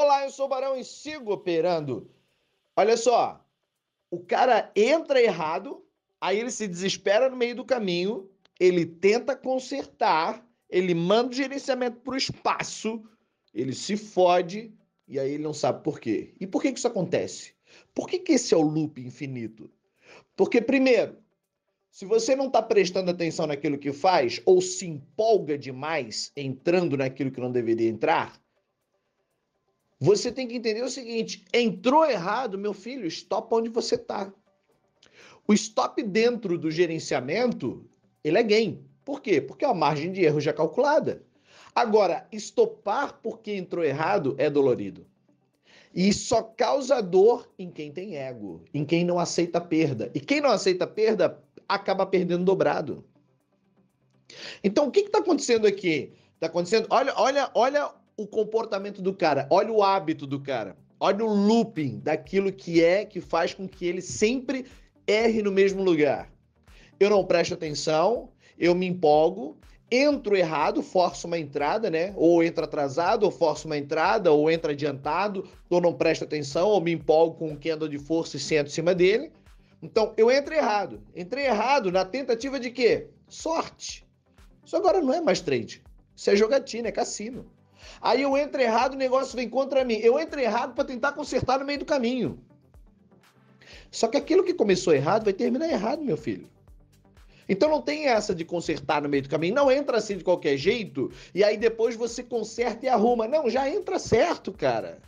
Olá, eu sou o Barão e sigo operando. Olha só, o cara entra errado, aí ele se desespera no meio do caminho, ele tenta consertar, ele manda o gerenciamento para o espaço, ele se fode e aí ele não sabe por quê. E por que, que isso acontece? Por que, que esse é o loop infinito? Porque, primeiro, se você não está prestando atenção naquilo que faz ou se empolga demais entrando naquilo que não deveria entrar, você tem que entender o seguinte: entrou errado, meu filho, stop onde você está. O stop dentro do gerenciamento, ele é gain. Por quê? Porque a margem de erro já calculada. Agora, estopar porque entrou errado é dolorido. E só causa dor em quem tem ego, em quem não aceita perda. E quem não aceita perda acaba perdendo dobrado. Então, o que está acontecendo aqui? Está acontecendo. Olha, olha, olha o comportamento do cara, olha o hábito do cara, olha o looping daquilo que é que faz com que ele sempre erre no mesmo lugar. Eu não presto atenção, eu me empolgo, entro errado, forço uma entrada, né? Ou entra atrasado, ou forço uma entrada, ou entra adiantado, ou não presto atenção, ou me empolgo com um candle de força e sento em cima dele. Então, eu entro errado. Entrei errado na tentativa de quê? Sorte. Isso agora não é mais trade. Isso é jogatina, é cassino. Aí eu entro errado, o negócio vem contra mim. Eu entro errado para tentar consertar no meio do caminho. Só que aquilo que começou errado vai terminar errado, meu filho. Então não tem essa de consertar no meio do caminho. Não entra assim de qualquer jeito e aí depois você conserta e arruma. Não, já entra certo, cara.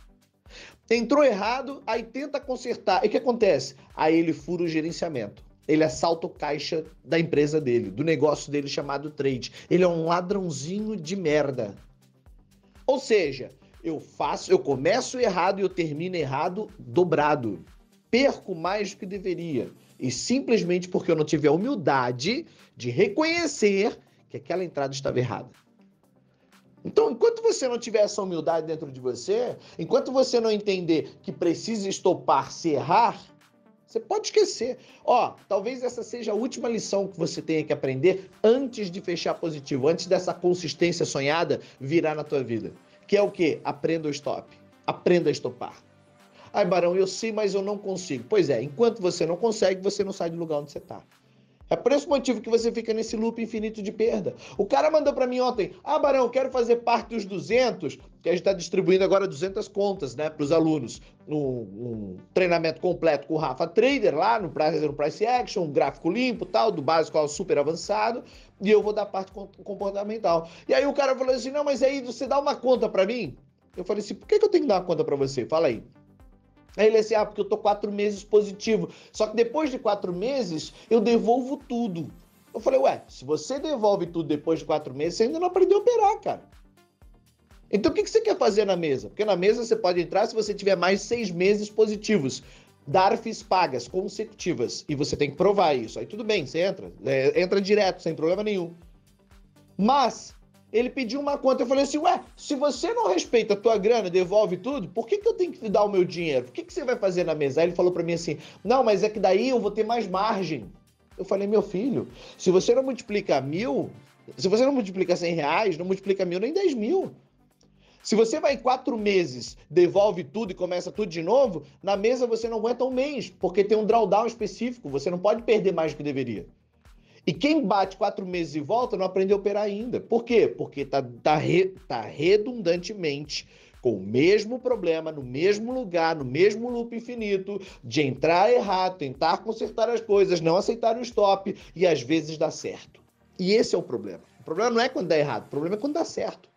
Entrou errado, aí tenta consertar. E o que acontece? Aí ele fura o gerenciamento. Ele assalta o caixa da empresa dele, do negócio dele chamado trade. Ele é um ladrãozinho de merda. Ou seja, eu faço, eu começo errado e eu termino errado dobrado. Perco mais do que deveria. E simplesmente porque eu não tive a humildade de reconhecer que aquela entrada estava errada. Então, enquanto você não tiver essa humildade dentro de você, enquanto você não entender que precisa estopar se errar, você pode esquecer. Ó, talvez essa seja a última lição que você tenha que aprender antes de fechar positivo, antes dessa consistência sonhada virar na tua vida. Que é o quê? Aprenda o stop. Aprenda a estopar. Ai, Barão, eu sei, mas eu não consigo. Pois é, enquanto você não consegue, você não sai do lugar onde você está. É por esse motivo que você fica nesse loop infinito de perda. O cara mandou para mim ontem: Ah, Barão, quero fazer parte dos 200, que a gente está distribuindo agora 200 contas né, para os alunos. Um, um, treinamento completo com o Rafa Trader lá no Price, no price Action, um gráfico limpo, tal, do básico ao super avançado. E eu vou dar parte comportamental. E aí o cara falou assim: Não, mas aí você dá uma conta para mim? Eu falei assim: Por que, que eu tenho que dar uma conta para você? Fala aí. Aí ele assim, ah, porque eu tô quatro meses positivo. Só que depois de quatro meses, eu devolvo tudo. Eu falei, ué, se você devolve tudo depois de quatro meses, você ainda não aprendeu a operar, cara. Então o que, você quer fazer na mesa? Porque na mesa você pode entrar se você tiver mais seis meses positivos. DARFs pagas consecutivas. E você tem que provar isso. Aí tudo bem, você entra. É, entra direto, sem problema nenhum. Mas ele pediu uma conta. Eu falei assim: ué, se você não respeita a tua grana, devolve tudo, por que, que eu tenho que te dar o meu dinheiro? O que, que você vai fazer na mesa? Aí ele falou para mim assim: não, mas é que daí eu vou ter mais margem. Eu falei: meu filho, se você não multiplica mil, se você não multiplica 100 reais, não multiplica mil nem 10 mil. Se você vai em quatro meses, devolve tudo e começa tudo de novo, na mesa você não aguenta um mês, porque tem um drawdown específico, você não pode perder mais do que deveria. E quem bate quatro meses e volta não aprendeu a operar ainda. Por quê? Porque tá, tá, re, tá redundantemente com o mesmo problema, no mesmo lugar, no mesmo loop infinito, de entrar errado, tentar consertar as coisas, não aceitar o stop e às vezes dá certo. E esse é o problema. O problema não é quando dá errado, o problema é quando dá certo.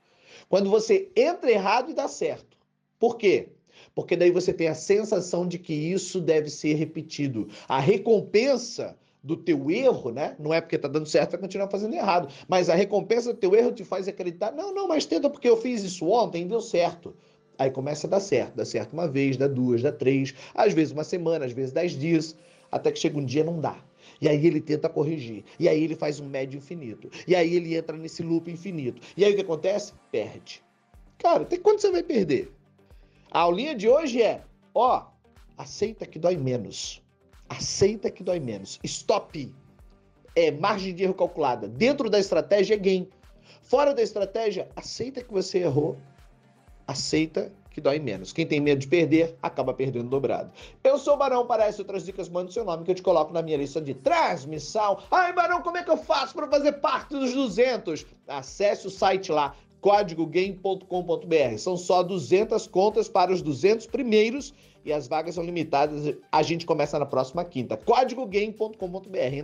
Quando você entra errado e dá certo. Por quê? Porque daí você tem a sensação de que isso deve ser repetido. A recompensa do teu erro, né? Não é porque tá dando certo, vai continuar fazendo errado. Mas a recompensa do teu erro te faz acreditar, não, não, mas tenta porque eu fiz isso ontem, deu certo. Aí começa a dar certo, dá certo uma vez, dá duas, dá três, às vezes uma semana, às vezes dez dias, até que chega um dia não dá. E aí ele tenta corrigir. E aí ele faz um médio infinito. E aí ele entra nesse loop infinito. E aí o que acontece? Perde. Cara, até quando você vai perder? A aulinha de hoje é, ó, aceita que dói menos. Aceita que dói menos. Stop. É margem de erro calculada. Dentro da estratégia é gain. Fora da estratégia, aceita que você errou. Aceita que dói menos. Quem tem medo de perder, acaba perdendo dobrado. Eu sou o Barão, para essas outras dicas, manda seu nome que eu te coloco na minha lista de transmissão. Ai, Barão, como é que eu faço para fazer parte dos 200? Acesse o site lá, códigogame.com.br. São só 200 contas para os 200 primeiros e as vagas são limitadas. A gente começa na próxima quinta. códigogame.com.br. Entra